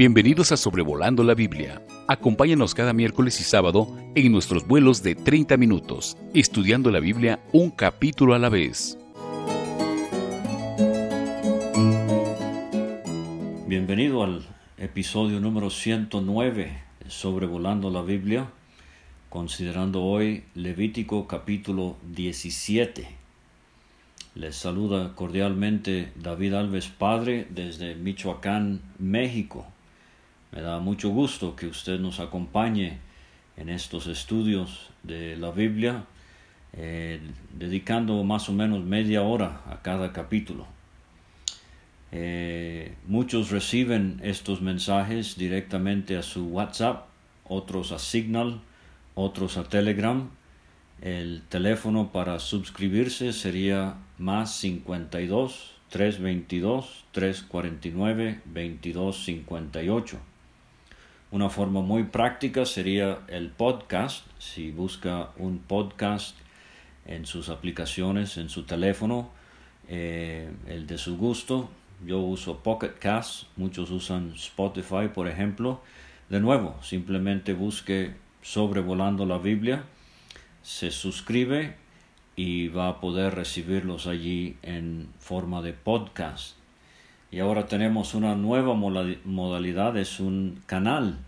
Bienvenidos a Sobrevolando la Biblia. Acompáñanos cada miércoles y sábado en nuestros vuelos de 30 minutos, estudiando la Biblia un capítulo a la vez. Bienvenido al episodio número 109 de Sobrevolando la Biblia, considerando hoy Levítico capítulo 17. Les saluda cordialmente David Alves Padre desde Michoacán, México. Me da mucho gusto que usted nos acompañe en estos estudios de la Biblia, eh, dedicando más o menos media hora a cada capítulo. Eh, muchos reciben estos mensajes directamente a su WhatsApp, otros a Signal, otros a Telegram el teléfono para suscribirse sería más 52 322 349 2258. Una forma muy práctica sería el podcast. Si busca un podcast en sus aplicaciones, en su teléfono, eh, el de su gusto. Yo uso Pocket Cast, muchos usan Spotify, por ejemplo. De nuevo, simplemente busque sobrevolando la Biblia se suscribe y va a poder recibirlos allí en forma de podcast. Y ahora tenemos una nueva modalidad, es un canal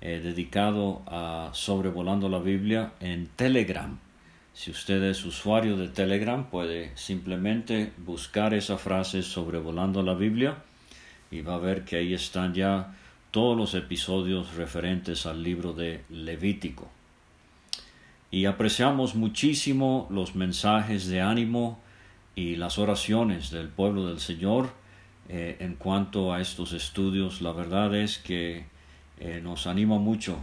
eh, dedicado a sobrevolando la Biblia en Telegram. Si usted es usuario de Telegram, puede simplemente buscar esa frase sobrevolando la Biblia y va a ver que ahí están ya todos los episodios referentes al libro de Levítico y apreciamos muchísimo los mensajes de ánimo y las oraciones del pueblo del Señor eh, en cuanto a estos estudios. La verdad es que eh, nos anima mucho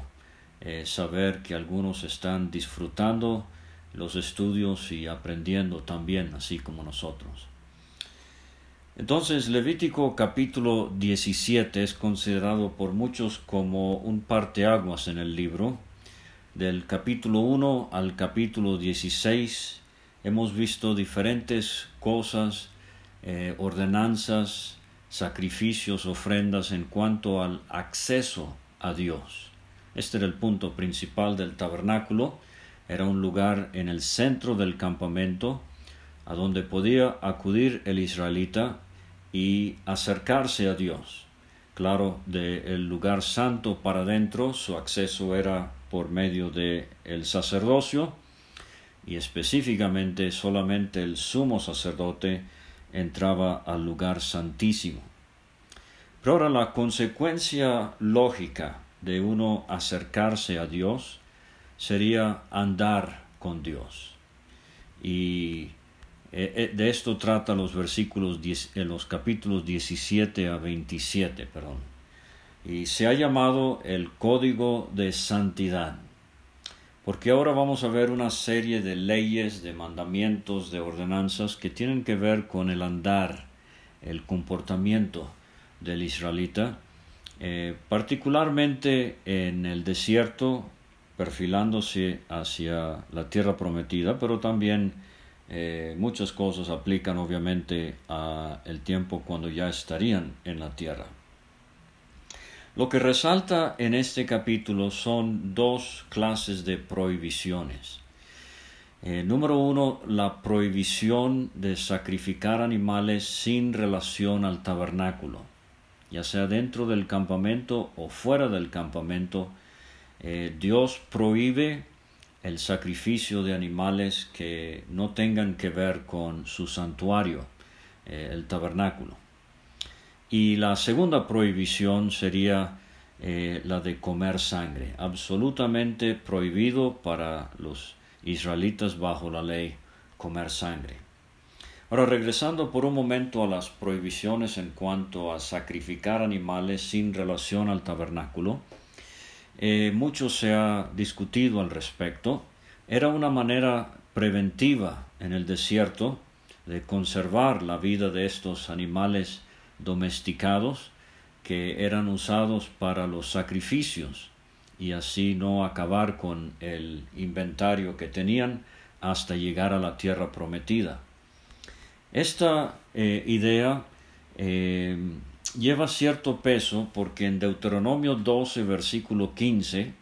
eh, saber que algunos están disfrutando los estudios y aprendiendo también, así como nosotros. Entonces, Levítico capítulo 17 es considerado por muchos como un parteaguas en el libro, del capítulo 1 al capítulo 16 hemos visto diferentes cosas, ordenanzas, sacrificios, ofrendas en cuanto al acceso a Dios. Este era el punto principal del tabernáculo. Era un lugar en el centro del campamento a donde podía acudir el israelita y acercarse a Dios. Claro, del lugar santo para adentro su acceso era por medio de el sacerdocio y específicamente solamente el sumo sacerdote entraba al lugar santísimo. Pero ahora la consecuencia lógica de uno acercarse a Dios sería andar con Dios. Y eh, eh, de esto trata los versículos en los capítulos 17 a 27, perdón y se ha llamado el Código de Santidad. Porque ahora vamos a ver una serie de leyes, de mandamientos, de ordenanzas que tienen que ver con el andar, el comportamiento del israelita, eh, particularmente en el desierto, perfilándose hacia la tierra prometida, pero también eh, muchas cosas aplican obviamente a el tiempo cuando ya estarían en la tierra. Lo que resalta en este capítulo son dos clases de prohibiciones. Eh, número uno, la prohibición de sacrificar animales sin relación al tabernáculo, ya sea dentro del campamento o fuera del campamento. Eh, Dios prohíbe el sacrificio de animales que no tengan que ver con su santuario, eh, el tabernáculo. Y la segunda prohibición sería eh, la de comer sangre, absolutamente prohibido para los israelitas bajo la ley comer sangre. Ahora, regresando por un momento a las prohibiciones en cuanto a sacrificar animales sin relación al tabernáculo, eh, mucho se ha discutido al respecto. Era una manera preventiva en el desierto de conservar la vida de estos animales domesticados que eran usados para los sacrificios y así no acabar con el inventario que tenían hasta llegar a la tierra prometida. Esta eh, idea eh, lleva cierto peso porque en Deuteronomio 12, versículo 15,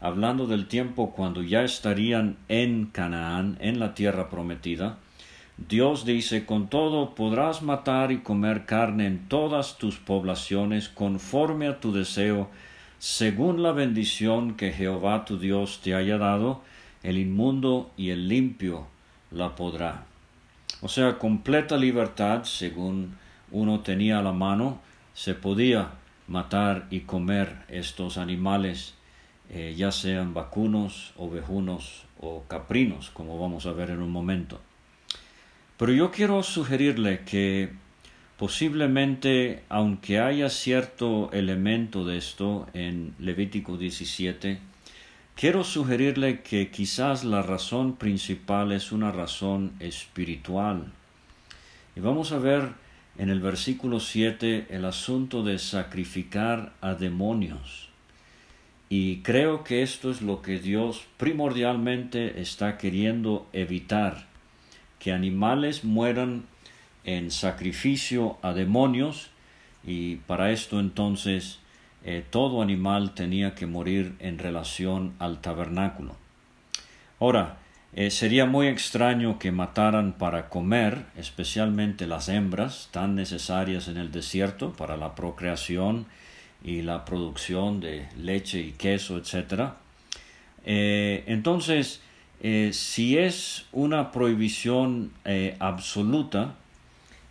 hablando del tiempo cuando ya estarían en Canaán, en la tierra prometida, Dios dice, con todo podrás matar y comer carne en todas tus poblaciones conforme a tu deseo, según la bendición que Jehová tu Dios te haya dado, el inmundo y el limpio la podrá. O sea, completa libertad, según uno tenía a la mano, se podía matar y comer estos animales, eh, ya sean vacunos, ovejunos o caprinos, como vamos a ver en un momento. Pero yo quiero sugerirle que posiblemente, aunque haya cierto elemento de esto en Levítico 17, quiero sugerirle que quizás la razón principal es una razón espiritual. Y vamos a ver en el versículo 7 el asunto de sacrificar a demonios. Y creo que esto es lo que Dios primordialmente está queriendo evitar que animales mueran en sacrificio a demonios y para esto entonces eh, todo animal tenía que morir en relación al tabernáculo. Ahora, eh, sería muy extraño que mataran para comer, especialmente las hembras tan necesarias en el desierto para la procreación y la producción de leche y queso, etc. Eh, entonces, eh, si es una prohibición eh, absoluta,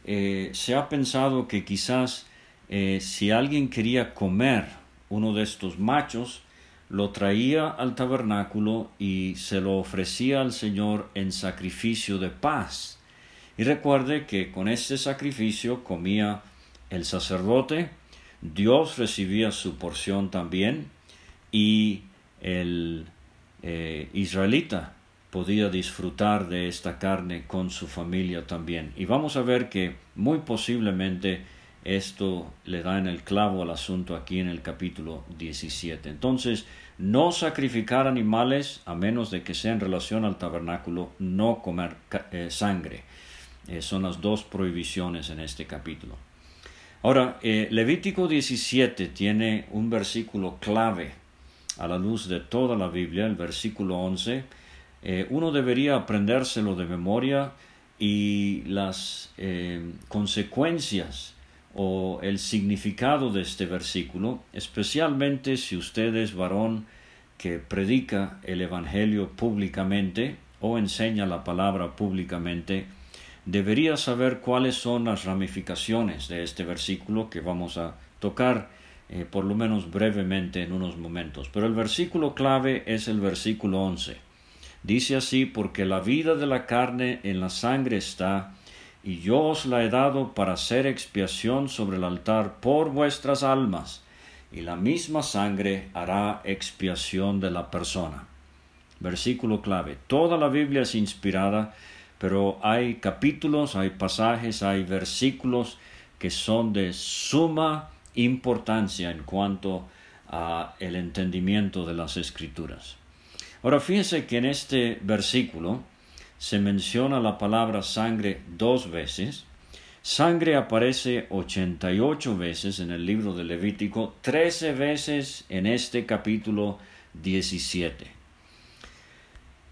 eh, se ha pensado que quizás si alguien quería comer uno de estos machos, lo traía al tabernáculo y se lo ofrecía al Señor en sacrificio de paz. Y recuerde que con este sacrificio comía el sacerdote, Dios recibía su porción también y el israelita podía disfrutar de esta carne con su familia también. Y vamos a ver que muy posiblemente esto le da en el clavo al asunto aquí en el capítulo 17. Entonces, no sacrificar animales a menos de que sea en relación al tabernáculo, no comer eh, sangre. Eh, son las dos prohibiciones en este capítulo. Ahora, eh, Levítico 17 tiene un versículo clave a la luz de toda la Biblia, el versículo 11 eh, uno debería aprendérselo de memoria y las eh, consecuencias o el significado de este versículo, especialmente si usted es varón que predica el Evangelio públicamente o enseña la palabra públicamente, debería saber cuáles son las ramificaciones de este versículo que vamos a tocar eh, por lo menos brevemente en unos momentos. Pero el versículo clave es el versículo 11. Dice así, porque la vida de la carne en la sangre está, y yo os la he dado para hacer expiación sobre el altar por vuestras almas, y la misma sangre hará expiación de la persona. Versículo clave. Toda la Biblia es inspirada, pero hay capítulos, hay pasajes, hay versículos que son de suma importancia en cuanto a el entendimiento de las escrituras. Ahora fíjense que en este versículo se menciona la palabra sangre dos veces. Sangre aparece 88 veces en el libro de Levítico, 13 veces en este capítulo 17.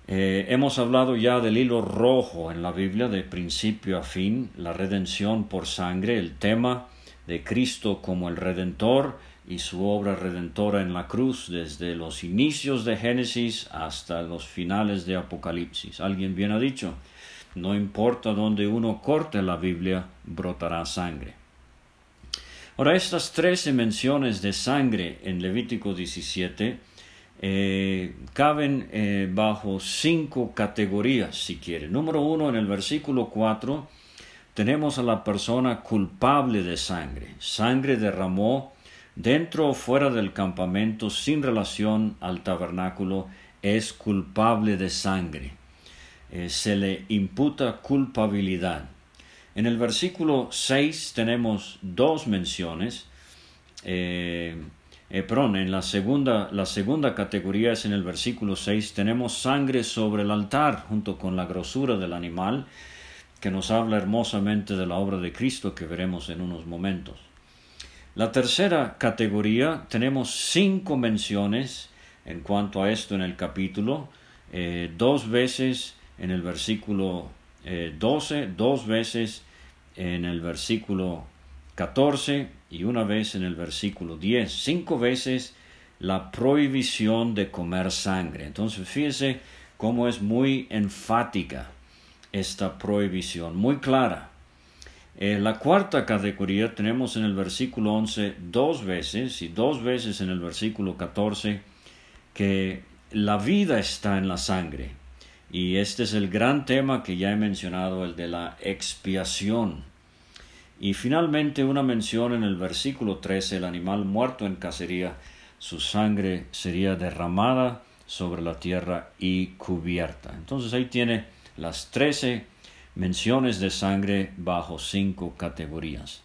Eh, hemos hablado ya del hilo rojo en la Biblia de principio a fin, la redención por sangre, el tema de Cristo como el Redentor, y su obra redentora en la cruz desde los inicios de Génesis hasta los finales de Apocalipsis. Alguien bien ha dicho, no importa donde uno corte la Biblia, brotará sangre. Ahora, estas trece menciones de sangre en Levítico 17 eh, caben eh, bajo cinco categorías, si quiere. Número uno, en el versículo 4, tenemos a la persona culpable de sangre. Sangre derramó dentro o fuera del campamento sin relación al tabernáculo es culpable de sangre. Eh, se le imputa culpabilidad. En el versículo 6 tenemos dos menciones. Eh, eh, perdón, en la segunda, la segunda categoría es en el versículo 6, tenemos sangre sobre el altar junto con la grosura del animal, que nos habla hermosamente de la obra de Cristo que veremos en unos momentos. La tercera categoría, tenemos cinco menciones en cuanto a esto en el capítulo, eh, dos veces en el versículo 12, eh, dos veces en el versículo 14 y una vez en el versículo 10. Cinco veces la prohibición de comer sangre. Entonces fíjese cómo es muy enfática esta prohibición, muy clara. Eh, la cuarta categoría tenemos en el versículo 11 dos veces y dos veces en el versículo 14 que la vida está en la sangre. Y este es el gran tema que ya he mencionado, el de la expiación. Y finalmente una mención en el versículo 13, el animal muerto en cacería, su sangre sería derramada sobre la tierra y cubierta. Entonces ahí tiene las 13 menciones de sangre bajo cinco categorías.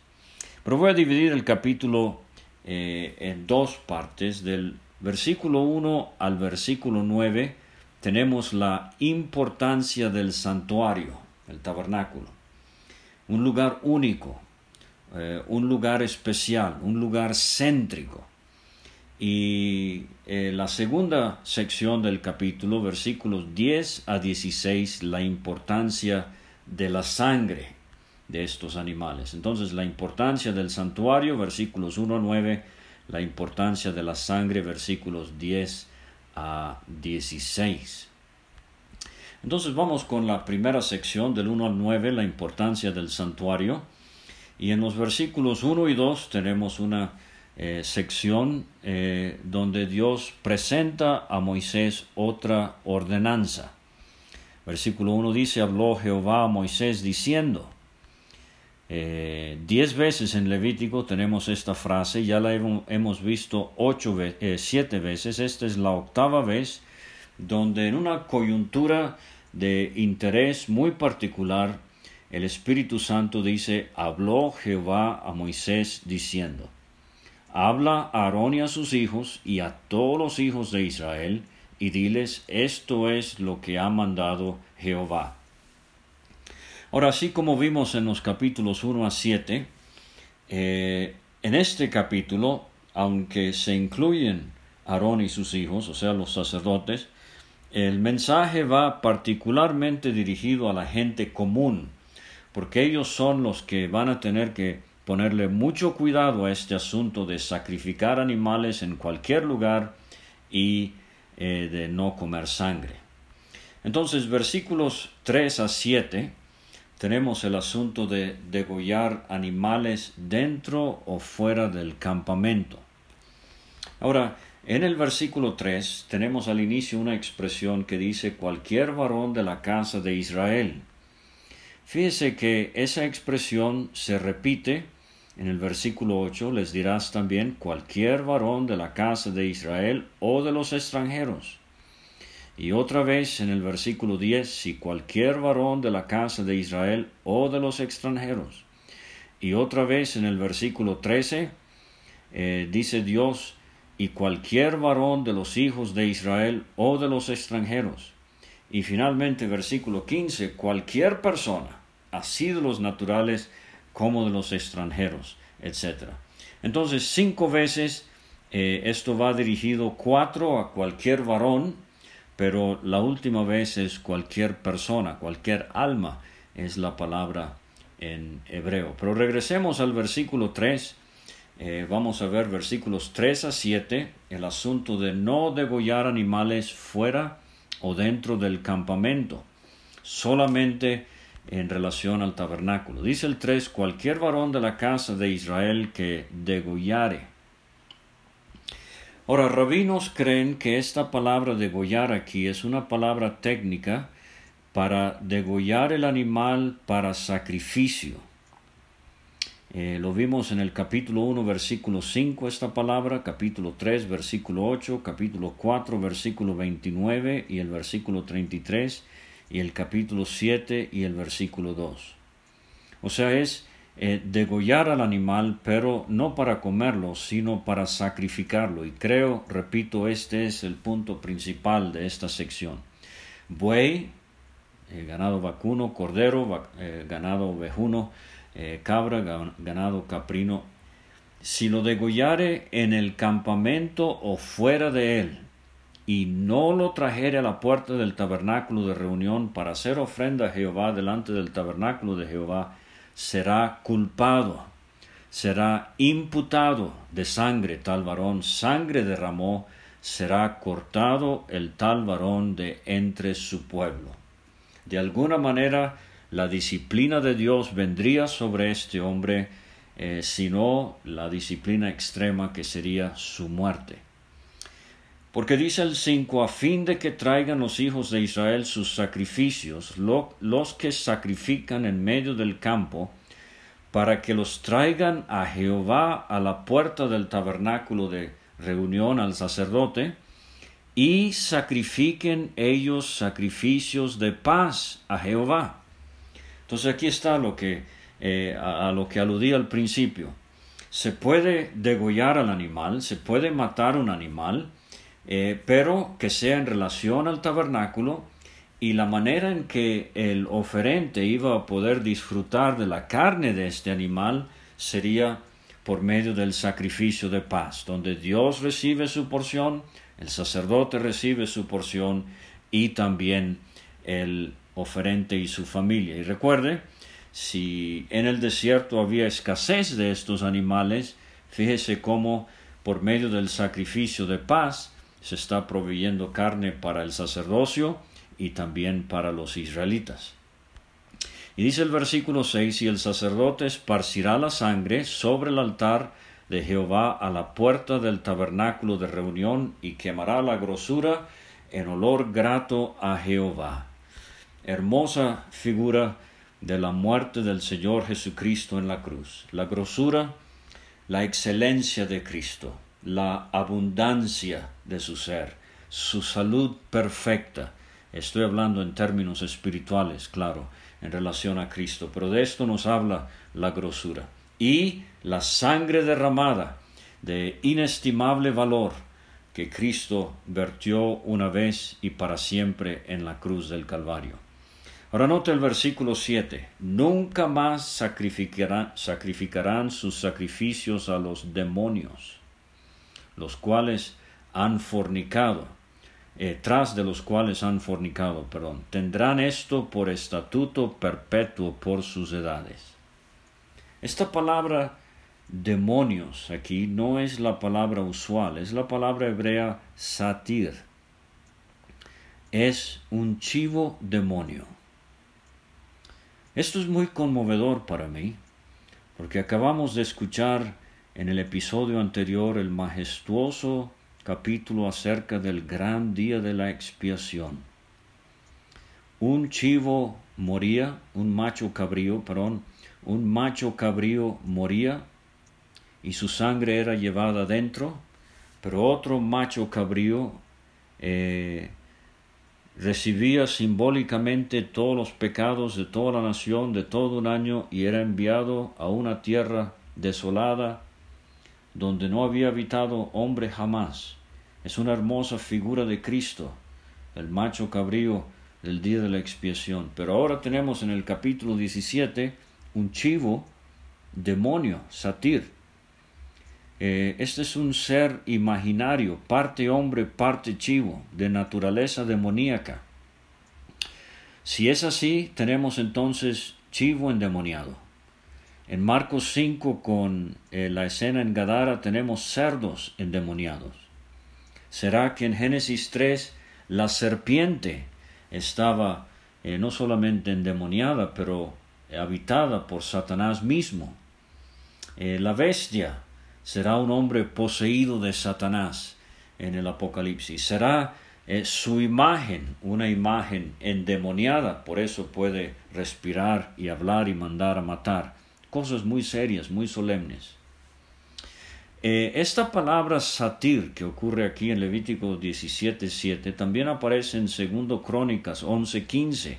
Pero voy a dividir el capítulo eh, en dos partes. Del versículo 1 al versículo 9 tenemos la importancia del santuario, el tabernáculo. Un lugar único, eh, un lugar especial, un lugar céntrico. Y eh, la segunda sección del capítulo, versículos 10 a 16, la importancia de la sangre de estos animales. Entonces, la importancia del santuario, versículos 1 a 9, la importancia de la sangre, versículos 10 a 16. Entonces vamos con la primera sección del 1 al 9, la importancia del santuario. Y en los versículos 1 y 2 tenemos una eh, sección eh, donde Dios presenta a Moisés otra ordenanza. Versículo 1 dice, habló Jehová a Moisés diciendo, eh, diez veces en Levítico tenemos esta frase, ya la hemos visto ocho siete veces, esta es la octava vez, donde en una coyuntura de interés muy particular, el Espíritu Santo dice, habló Jehová a Moisés diciendo, Habla a Aarón y a sus hijos y a todos los hijos de Israel, y diles, esto es lo que ha mandado Jehová. Ahora, así como vimos en los capítulos 1 a 7, eh, en este capítulo, aunque se incluyen Aarón y sus hijos, o sea, los sacerdotes, el mensaje va particularmente dirigido a la gente común, porque ellos son los que van a tener que ponerle mucho cuidado a este asunto de sacrificar animales en cualquier lugar y eh, de no comer sangre. Entonces, versículos 3 a 7, tenemos el asunto de degollar animales dentro o fuera del campamento. Ahora, en el versículo 3 tenemos al inicio una expresión que dice cualquier varón de la casa de Israel. Fíjese que esa expresión se repite en el versículo 8 les dirás también cualquier varón de la casa de Israel o de los extranjeros. Y otra vez en el versículo 10, si cualquier varón de la casa de Israel o de los extranjeros. Y otra vez en el versículo 13, eh, dice Dios, y cualquier varón de los hijos de Israel o de los extranjeros. Y finalmente versículo 15, cualquier persona, así de los naturales como de los extranjeros, etc. Entonces, cinco veces eh, esto va dirigido cuatro a cualquier varón, pero la última vez es cualquier persona, cualquier alma, es la palabra en hebreo. Pero regresemos al versículo 3. Eh, vamos a ver versículos 3 a 7, el asunto de no degollar animales fuera o dentro del campamento, solamente en relación al tabernáculo. Dice el 3, cualquier varón de la casa de Israel que degollare. Ahora, rabinos creen que esta palabra degollar aquí es una palabra técnica para degollar el animal para sacrificio. Eh, lo vimos en el capítulo 1, versículo 5, esta palabra, capítulo 3, versículo 8, capítulo 4, versículo 29 y el versículo 33 y el capítulo 7 y el versículo 2. O sea, es eh, degollar al animal, pero no para comerlo, sino para sacrificarlo. Y creo, repito, este es el punto principal de esta sección. Buey, eh, ganado vacuno, cordero, eh, ganado ovejuno, cabra, ganado caprino, si lo degollare en el campamento o fuera de él, y no lo trajere a la puerta del tabernáculo de reunión para hacer ofrenda a Jehová delante del tabernáculo de Jehová, será culpado, será imputado de sangre tal varón, sangre derramó, será cortado el tal varón de entre su pueblo. De alguna manera, la disciplina de Dios vendría sobre este hombre, eh, sino la disciplina extrema que sería su muerte. Porque dice el 5, a fin de que traigan los hijos de Israel sus sacrificios, los que sacrifican en medio del campo, para que los traigan a Jehová a la puerta del tabernáculo de reunión al sacerdote, y sacrifiquen ellos sacrificios de paz a Jehová. Entonces aquí está lo que, eh, a, lo que aludí al principio. Se puede degollar al animal, se puede matar un animal, eh, pero que sea en relación al tabernáculo y la manera en que el oferente iba a poder disfrutar de la carne de este animal sería por medio del sacrificio de paz, donde Dios recibe su porción, el sacerdote recibe su porción y también el oferente y su familia. Y recuerde, si en el desierto había escasez de estos animales, fíjese cómo por medio del sacrificio de paz se está proveyendo carne para el sacerdocio y también para los israelitas. Y dice el versículo 6, y el sacerdote esparcirá la sangre sobre el altar de Jehová a la puerta del tabernáculo de reunión y quemará la grosura en olor grato a Jehová hermosa figura de la muerte del Señor Jesucristo en la cruz. La grosura, la excelencia de Cristo, la abundancia de su ser, su salud perfecta. Estoy hablando en términos espirituales, claro, en relación a Cristo, pero de esto nos habla la grosura. Y la sangre derramada de inestimable valor que Cristo vertió una vez y para siempre en la cruz del Calvario. Ahora nota el versículo 7. Nunca más sacrificarán, sus sacrificios a los demonios, los cuales han fornicado, eh, tras de los cuales han fornicado, perdón. Tendrán esto por estatuto perpetuo por sus edades. Esta palabra demonios aquí no es la palabra usual, es la palabra hebrea satir. Es un chivo demonio esto es muy conmovedor para mí, porque acabamos de escuchar en el episodio anterior el majestuoso capítulo acerca del gran día de la expiación. Un chivo moría, un macho cabrío, perdón, un macho cabrío moría y su sangre era llevada dentro, pero otro macho cabrío eh, recibía simbólicamente todos los pecados de toda la nación de todo un año y era enviado a una tierra desolada donde no había habitado hombre jamás. Es una hermosa figura de Cristo, el macho cabrío del día de la expiación. Pero ahora tenemos en el capítulo 17 un chivo demonio, satir, eh, este es un ser imaginario, parte hombre, parte chivo, de naturaleza demoníaca. Si es así, tenemos entonces chivo endemoniado. En Marcos 5, con eh, la escena en Gadara, tenemos cerdos endemoniados. ¿Será que en Génesis 3 la serpiente estaba eh, no solamente endemoniada, pero habitada por Satanás mismo? la bestia será un hombre poseído de Satanás en el Apocalipsis. Será eh, su imagen una imagen endemoniada, por eso puede respirar y hablar y mandar a matar. Cosas muy serias, muy solemnes. Eh, esta palabra satir que ocurre aquí en Levítico 17.7 también aparece en 2 Crónicas 11.15.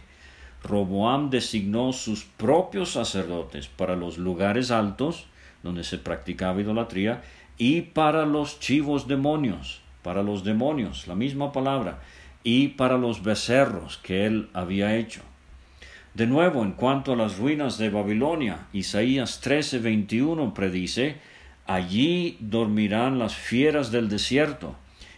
Roboam designó sus propios sacerdotes para los lugares altos donde se practicaba idolatría, y para los chivos demonios, para los demonios, la misma palabra, y para los becerros que él había hecho. De nuevo, en cuanto a las ruinas de Babilonia, Isaías 13:21 predice, Allí dormirán las fieras del desierto,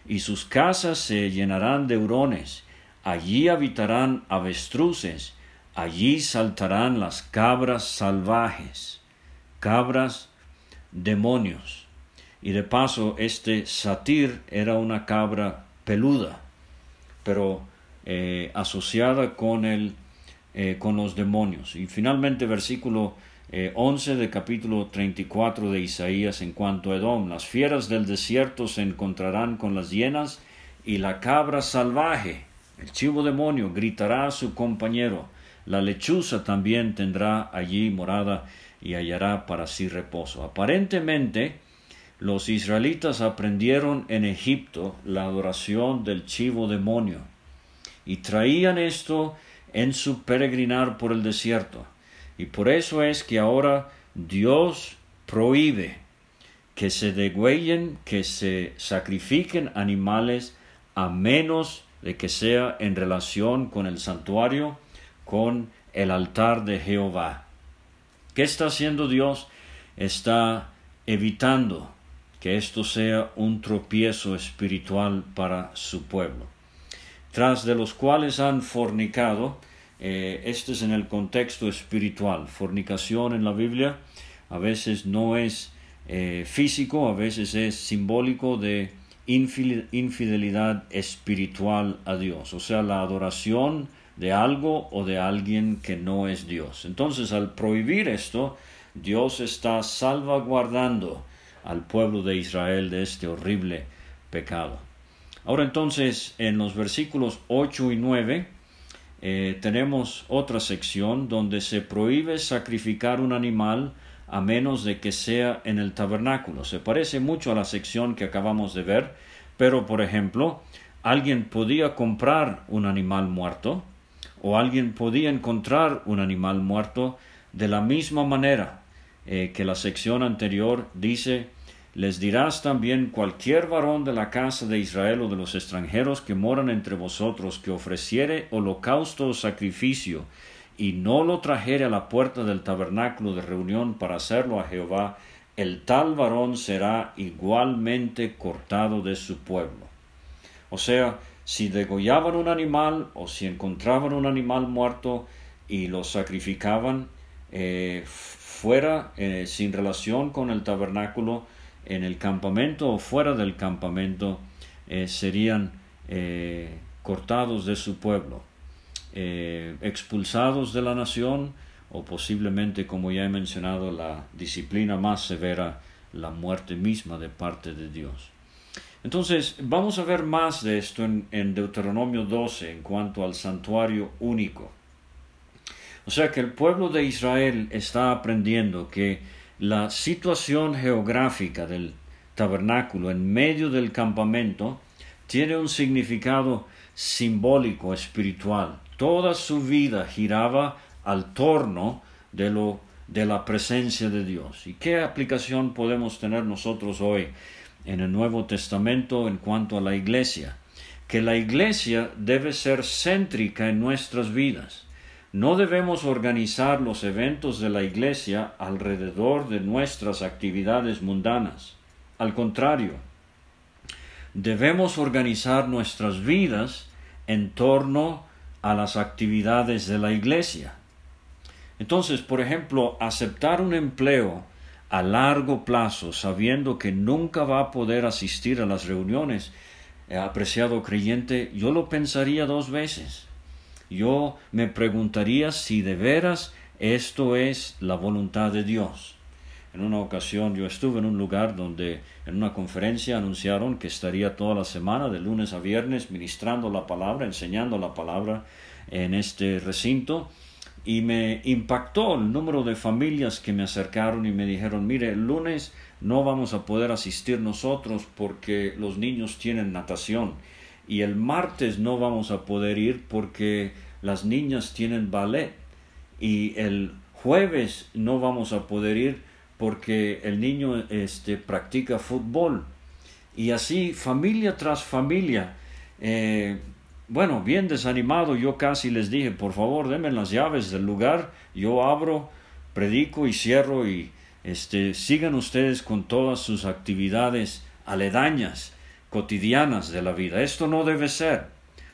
y sus casas se llenarán de hurones. Allí habitarán avestruces, allí saltarán las cabras salvajes, cabras demonios. Y de paso, este satir era una cabra peluda, pero eh, asociada con, el, eh, con los demonios. Y finalmente, versículo 11 eh, de capítulo 34 de Isaías en cuanto a Edom. Las fieras del desierto se encontrarán con las hienas y la cabra salvaje, el chivo demonio, gritará a su compañero. La lechuza también tendrá allí morada y hallará para sí reposo. Aparentemente, los israelitas aprendieron en Egipto la adoración del chivo demonio y traían esto en su peregrinar por el desierto. Y por eso es que ahora Dios prohíbe que se degüellen, que se sacrifiquen animales a menos de que sea en relación con el santuario, con el altar de Jehová. ¿Qué está haciendo Dios? Está evitando que esto sea un tropiezo espiritual para su pueblo. Tras de los cuales han fornicado, eh, este es en el contexto espiritual. Fornicación en la Biblia a veces no es eh, físico, a veces es simbólico de infidelidad espiritual a Dios, o sea, la adoración de algo o de alguien que no es Dios. Entonces, al prohibir esto, Dios está salvaguardando al pueblo de Israel de este horrible pecado. Ahora entonces, en los versículos 8 y 9, eh, tenemos otra sección donde se prohíbe sacrificar un animal a menos de que sea en el tabernáculo. Se parece mucho a la sección que acabamos de ver, pero por ejemplo, alguien podía comprar un animal muerto o alguien podía encontrar un animal muerto de la misma manera eh, que la sección anterior dice les dirás también cualquier varón de la casa de Israel o de los extranjeros que moran entre vosotros que ofreciere holocausto o sacrificio y no lo trajere a la puerta del tabernáculo de reunión para hacerlo a Jehová, el tal varón será igualmente cortado de su pueblo. O sea, si degollaban un animal o si encontraban un animal muerto y lo sacrificaban eh, fuera, eh, sin relación con el tabernáculo, en el campamento o fuera del campamento eh, serían eh, cortados de su pueblo, eh, expulsados de la nación o posiblemente, como ya he mencionado, la disciplina más severa, la muerte misma de parte de Dios. Entonces, vamos a ver más de esto en, en Deuteronomio 12 en cuanto al santuario único. O sea que el pueblo de Israel está aprendiendo que la situación geográfica del tabernáculo en medio del campamento tiene un significado simbólico, espiritual. Toda su vida giraba al torno de lo de la presencia de Dios. ¿Y qué aplicación podemos tener nosotros hoy en el Nuevo Testamento en cuanto a la iglesia? Que la iglesia debe ser céntrica en nuestras vidas. No debemos organizar los eventos de la Iglesia alrededor de nuestras actividades mundanas. Al contrario, debemos organizar nuestras vidas en torno a las actividades de la Iglesia. Entonces, por ejemplo, aceptar un empleo a largo plazo sabiendo que nunca va a poder asistir a las reuniones, eh, apreciado creyente, yo lo pensaría dos veces yo me preguntaría si de veras esto es la voluntad de Dios. En una ocasión yo estuve en un lugar donde en una conferencia anunciaron que estaría toda la semana, de lunes a viernes, ministrando la palabra, enseñando la palabra en este recinto. Y me impactó el número de familias que me acercaron y me dijeron, mire, el lunes no vamos a poder asistir nosotros porque los niños tienen natación y el martes no vamos a poder ir porque las niñas tienen ballet y el jueves no vamos a poder ir porque el niño este, practica fútbol. Y así familia tras familia. Eh, bueno bien desanimado yo casi les dije por favor denme las llaves del lugar yo abro predico y cierro y este, sigan ustedes con todas sus actividades aledañas, cotidianas de la vida. Esto no debe ser.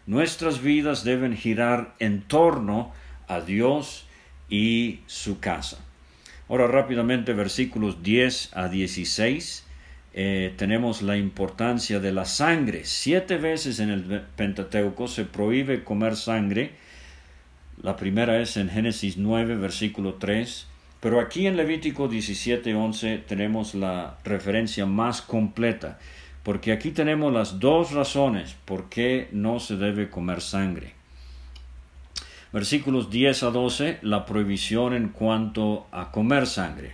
Nuestras vidas deben girar en torno a Dios y su casa. Ahora rápidamente versículos 10 a 16. Eh, tenemos la importancia de la sangre. Siete veces en el Pentateuco se prohíbe comer sangre. La primera es en Génesis 9, versículo 3. Pero aquí en Levítico 17, 11 tenemos la referencia más completa, porque aquí tenemos las dos razones por qué no se debe comer sangre. Versículos 10 a 12, la prohibición en cuanto a comer sangre.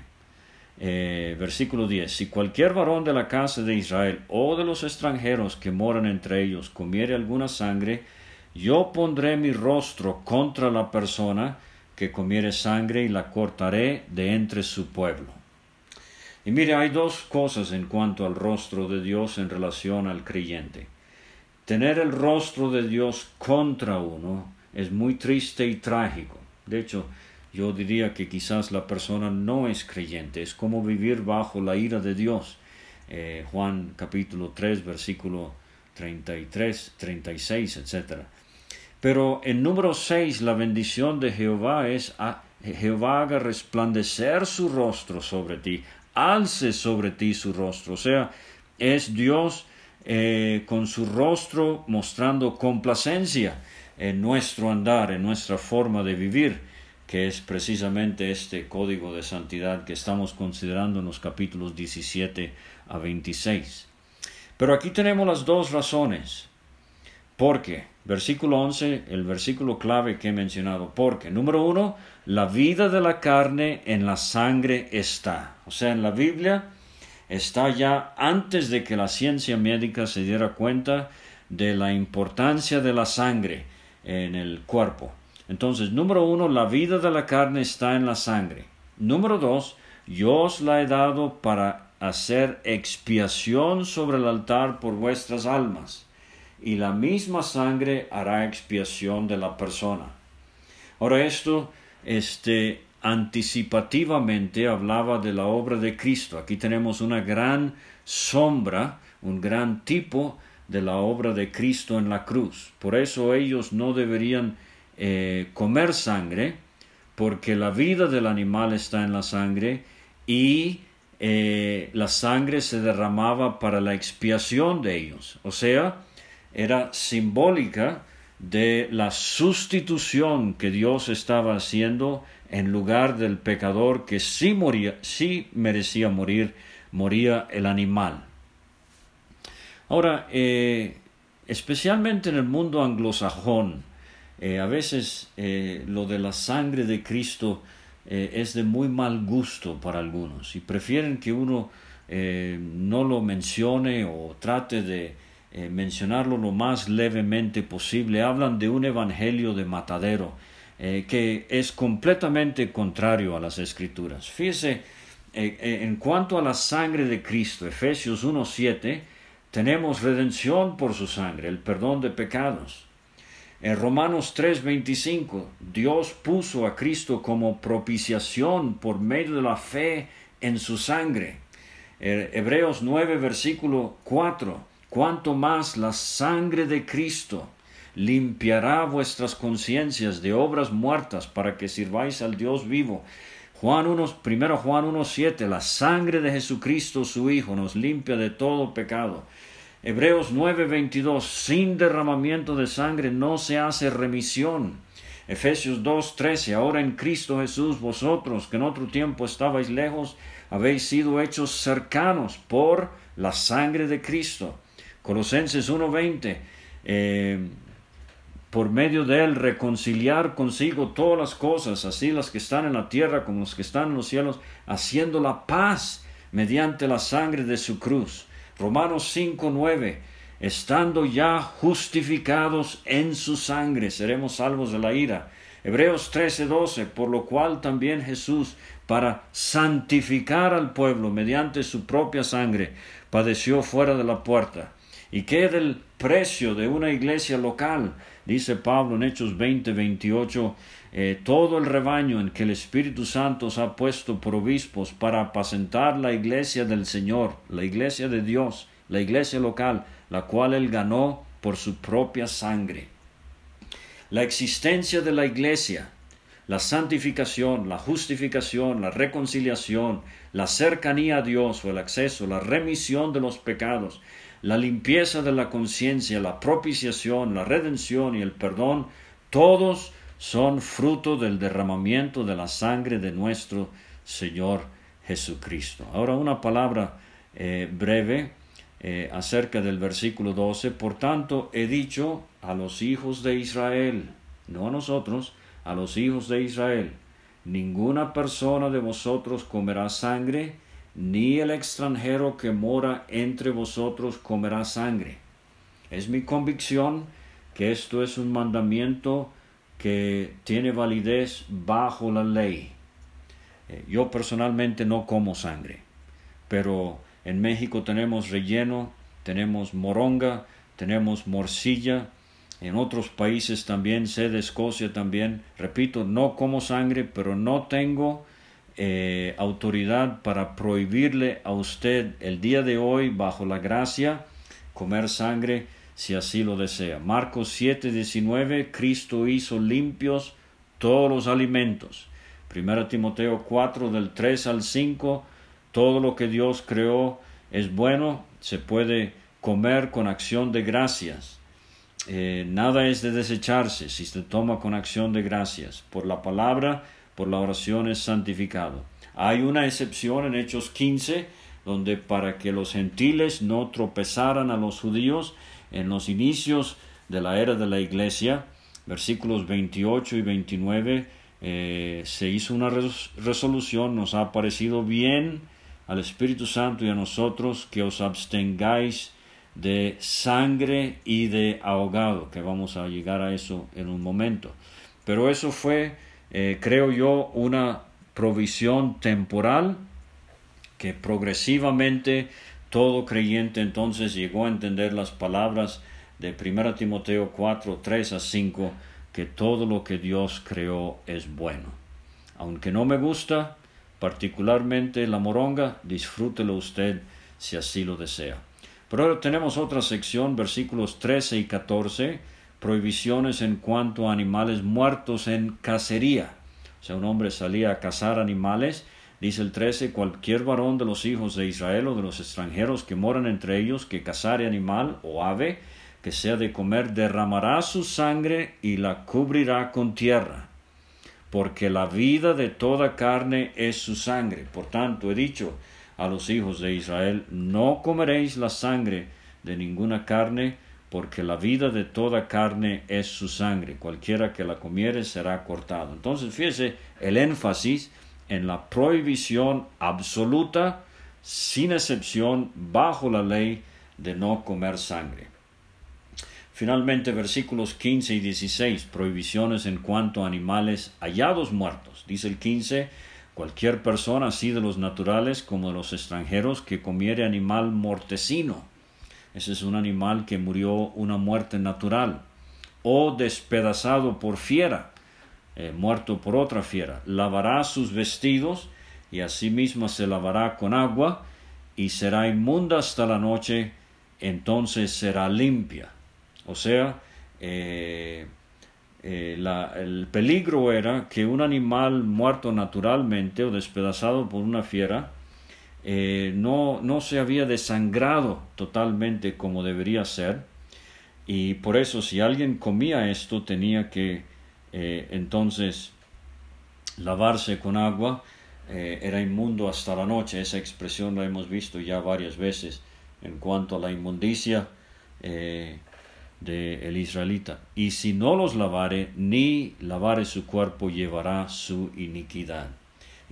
Eh, versículo 10. Si cualquier varón de la casa de Israel o de los extranjeros que moran entre ellos comiere alguna sangre, yo pondré mi rostro contra la persona que comiere sangre y la cortaré de entre su pueblo. Y mire, hay dos cosas en cuanto al rostro de Dios en relación al creyente. Tener el rostro de Dios contra uno es muy triste y trágico. De hecho, yo diría que quizás la persona no es creyente, es como vivir bajo la ira de Dios. Eh, Juan capítulo 3, versículo 33, 36, etc. Pero en número 6, la bendición de Jehová es Jehová haga resplandecer su rostro sobre ti, alce sobre ti su rostro. O sea, es Dios eh, con su rostro mostrando complacencia en nuestro andar, en nuestra forma de vivir, que es precisamente este código de santidad que estamos considerando en los capítulos 17 a 26. Pero aquí tenemos las dos razones. ¿Por qué? Versículo 11, el versículo clave que he mencionado. Porque, número uno, la vida de la carne en la sangre está. O sea, en la Biblia está ya antes de que la ciencia médica se diera cuenta de la importancia de la sangre en el cuerpo. Entonces, número uno, la vida de la carne está en la sangre. Número dos, yo os la he dado para hacer expiación sobre el altar por vuestras almas y la misma sangre hará expiación de la persona. Ahora esto, este, anticipativamente hablaba de la obra de Cristo. Aquí tenemos una gran sombra, un gran tipo de la obra de Cristo en la cruz. Por eso ellos no deberían eh, comer sangre, porque la vida del animal está en la sangre y eh, la sangre se derramaba para la expiación de ellos. O sea, era simbólica de la sustitución que Dios estaba haciendo en lugar del pecador que sí moría, sí merecía morir, moría el animal. Ahora, eh, especialmente en el mundo anglosajón, eh, a veces eh, lo de la sangre de Cristo es de muy mal gusto para algunos y prefieren que uno no lo mencione o trate de eh, mencionarlo lo más levemente posible, hablan de un evangelio de matadero eh, que es completamente contrario a las escrituras. Fíjese, eh, en cuanto a la sangre de Cristo, Efesios 1.7, tenemos redención por su sangre, el perdón de pecados. En Romanos 3:25, Dios puso a Cristo como propiciación por medio de la fe en su sangre. Hebreos 9, versículo 4, cuanto más la sangre de Cristo limpiará vuestras conciencias de obras muertas para que sirváis al Dios vivo. Juan 1, primero Juan 1.7, la sangre de Jesucristo su Hijo nos limpia de todo pecado. Hebreos 9.22, sin derramamiento de sangre no se hace remisión. Efesios 2.13, ahora en Cristo Jesús vosotros que en otro tiempo estabais lejos, habéis sido hechos cercanos por la sangre de Cristo. Colosenses 1.20, eh, por medio de él reconciliar consigo todas las cosas, así las que están en la tierra como las que están en los cielos, haciendo la paz mediante la sangre de su cruz. Romanos 5.9, estando ya justificados en su sangre, seremos salvos de la ira. Hebreos 13:12, por lo cual también Jesús, para santificar al pueblo mediante su propia sangre, padeció fuera de la puerta ¿Y qué del precio de una iglesia local? Dice Pablo en Hechos 20, 28, eh, todo el rebaño en que el Espíritu Santo ha puesto por obispos para apacentar la iglesia del Señor, la iglesia de Dios, la iglesia local, la cual él ganó por su propia sangre. La existencia de la iglesia, la santificación, la justificación, la reconciliación, la cercanía a Dios o el acceso, la remisión de los pecados, la limpieza de la conciencia, la propiciación, la redención y el perdón, todos son fruto del derramamiento de la sangre de nuestro Señor Jesucristo. Ahora una palabra eh, breve eh, acerca del versículo 12. Por tanto, he dicho a los hijos de Israel, no a nosotros, a los hijos de Israel, ninguna persona de vosotros comerá sangre, ni el extranjero que mora entre vosotros comerá sangre. Es mi convicción que esto es un mandamiento que tiene validez bajo la ley. Eh, yo personalmente no como sangre, pero en México tenemos relleno, tenemos moronga, tenemos morcilla, en otros países también, sé de Escocia también, repito, no como sangre, pero no tengo eh, autoridad para prohibirle a usted el día de hoy, bajo la gracia, comer sangre si así lo desea. Marcos 7, 19, Cristo hizo limpios todos los alimentos. 1 Timoteo 4, del 3 al 5, todo lo que Dios creó es bueno, se puede comer con acción de gracias. Eh, nada es de desecharse si se toma con acción de gracias. Por la palabra por la oración es santificado. Hay una excepción en Hechos 15, donde para que los gentiles no tropezaran a los judíos en los inicios de la era de la iglesia, versículos 28 y 29, eh, se hizo una resolución, nos ha parecido bien al Espíritu Santo y a nosotros que os abstengáis de sangre y de ahogado, que vamos a llegar a eso en un momento. Pero eso fue eh, creo yo, una provisión temporal que progresivamente todo creyente entonces llegó a entender las palabras de 1 Timoteo 4, 3 a 5, que todo lo que Dios creó es bueno. Aunque no me gusta, particularmente la moronga, disfrútelo usted si así lo desea. Pero ahora tenemos otra sección, versículos 13 y 14, prohibiciones en cuanto a animales muertos en cacería. O sea, un hombre salía a cazar animales. Dice el 13, cualquier varón de los hijos de Israel o de los extranjeros que moran entre ellos, que cazare animal o ave, que sea de comer, derramará su sangre y la cubrirá con tierra. Porque la vida de toda carne es su sangre. Por tanto, he dicho a los hijos de Israel, no comeréis la sangre de ninguna carne, porque la vida de toda carne es su sangre, cualquiera que la comiere será cortado. Entonces, fíjese el énfasis en la prohibición absoluta, sin excepción, bajo la ley de no comer sangre. Finalmente, versículos 15 y 16, prohibiciones en cuanto a animales hallados muertos. Dice el 15, cualquier persona, así de los naturales como de los extranjeros, que comiere animal mortecino ese es un animal que murió una muerte natural. O despedazado por fiera, eh, muerto por otra fiera. Lavará sus vestidos y asimismo se lavará con agua y será inmunda hasta la noche, entonces será limpia. O sea, eh, eh, el peligro era que un animal muerto naturalmente o despedazado por una fiera eh, no, no se había desangrado totalmente como debería ser. Y por eso si alguien comía esto tenía que eh, entonces lavarse con agua. Eh, era inmundo hasta la noche. Esa expresión la hemos visto ya varias veces en cuanto a la inmundicia del el israelita. Y si no los lavare ni lavare su cuerpo llevará su iniquidad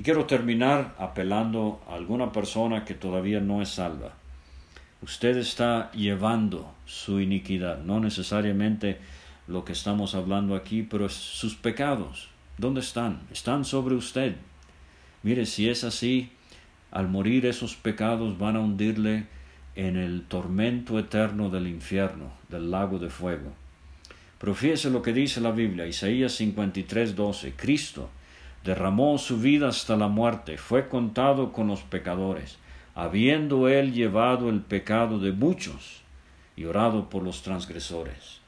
y quiero terminar apelando a alguna persona que todavía no es salva. Usted está llevando su iniquidad, no necesariamente lo que estamos hablando aquí, pero sus pecados. ¿Dónde están? Están sobre usted. Mire, si es así, al morir esos pecados van a hundirle en el tormento eterno del infierno, del lago de fuego. Pero fíjese lo que dice la Biblia, Isaías 53, 12. Cristo derramó su vida hasta la muerte, fue contado con los pecadores, habiendo él llevado el pecado de muchos y orado por los transgresores.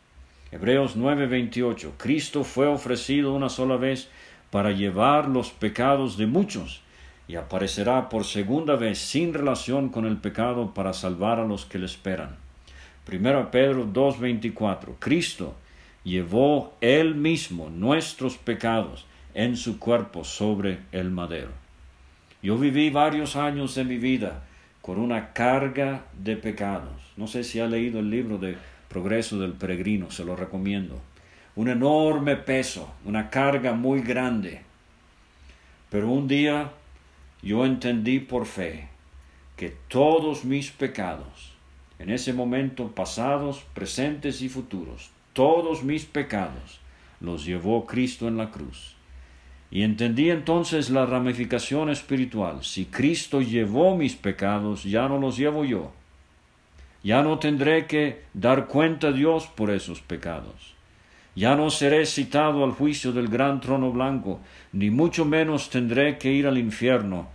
Hebreos 9:28 Cristo fue ofrecido una sola vez para llevar los pecados de muchos y aparecerá por segunda vez sin relación con el pecado para salvar a los que le esperan. 1 Pedro 2:24 Cristo llevó él mismo nuestros pecados en su cuerpo sobre el madero. Yo viví varios años de mi vida con una carga de pecados. No sé si ha leído el libro de Progreso del Peregrino, se lo recomiendo. Un enorme peso, una carga muy grande. Pero un día yo entendí por fe que todos mis pecados, en ese momento pasados, presentes y futuros, todos mis pecados los llevó Cristo en la cruz. Y entendí entonces la ramificación espiritual. Si Cristo llevó mis pecados, ya no los llevo yo. Ya no tendré que dar cuenta a Dios por esos pecados. Ya no seré citado al juicio del gran trono blanco, ni mucho menos tendré que ir al infierno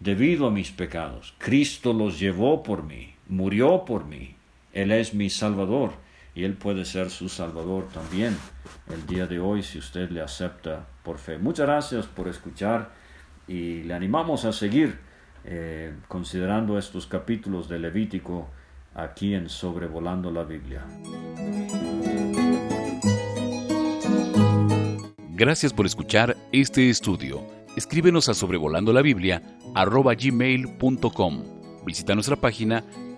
debido a mis pecados. Cristo los llevó por mí, murió por mí. Él es mi Salvador y Él puede ser su Salvador también el día de hoy si usted le acepta por fe. Muchas gracias por escuchar y le animamos a seguir eh, considerando estos capítulos de Levítico aquí en Sobrevolando la Biblia. Gracias por escuchar este estudio. Escríbenos a sobrevolando la Biblia gmail.com. Visita nuestra página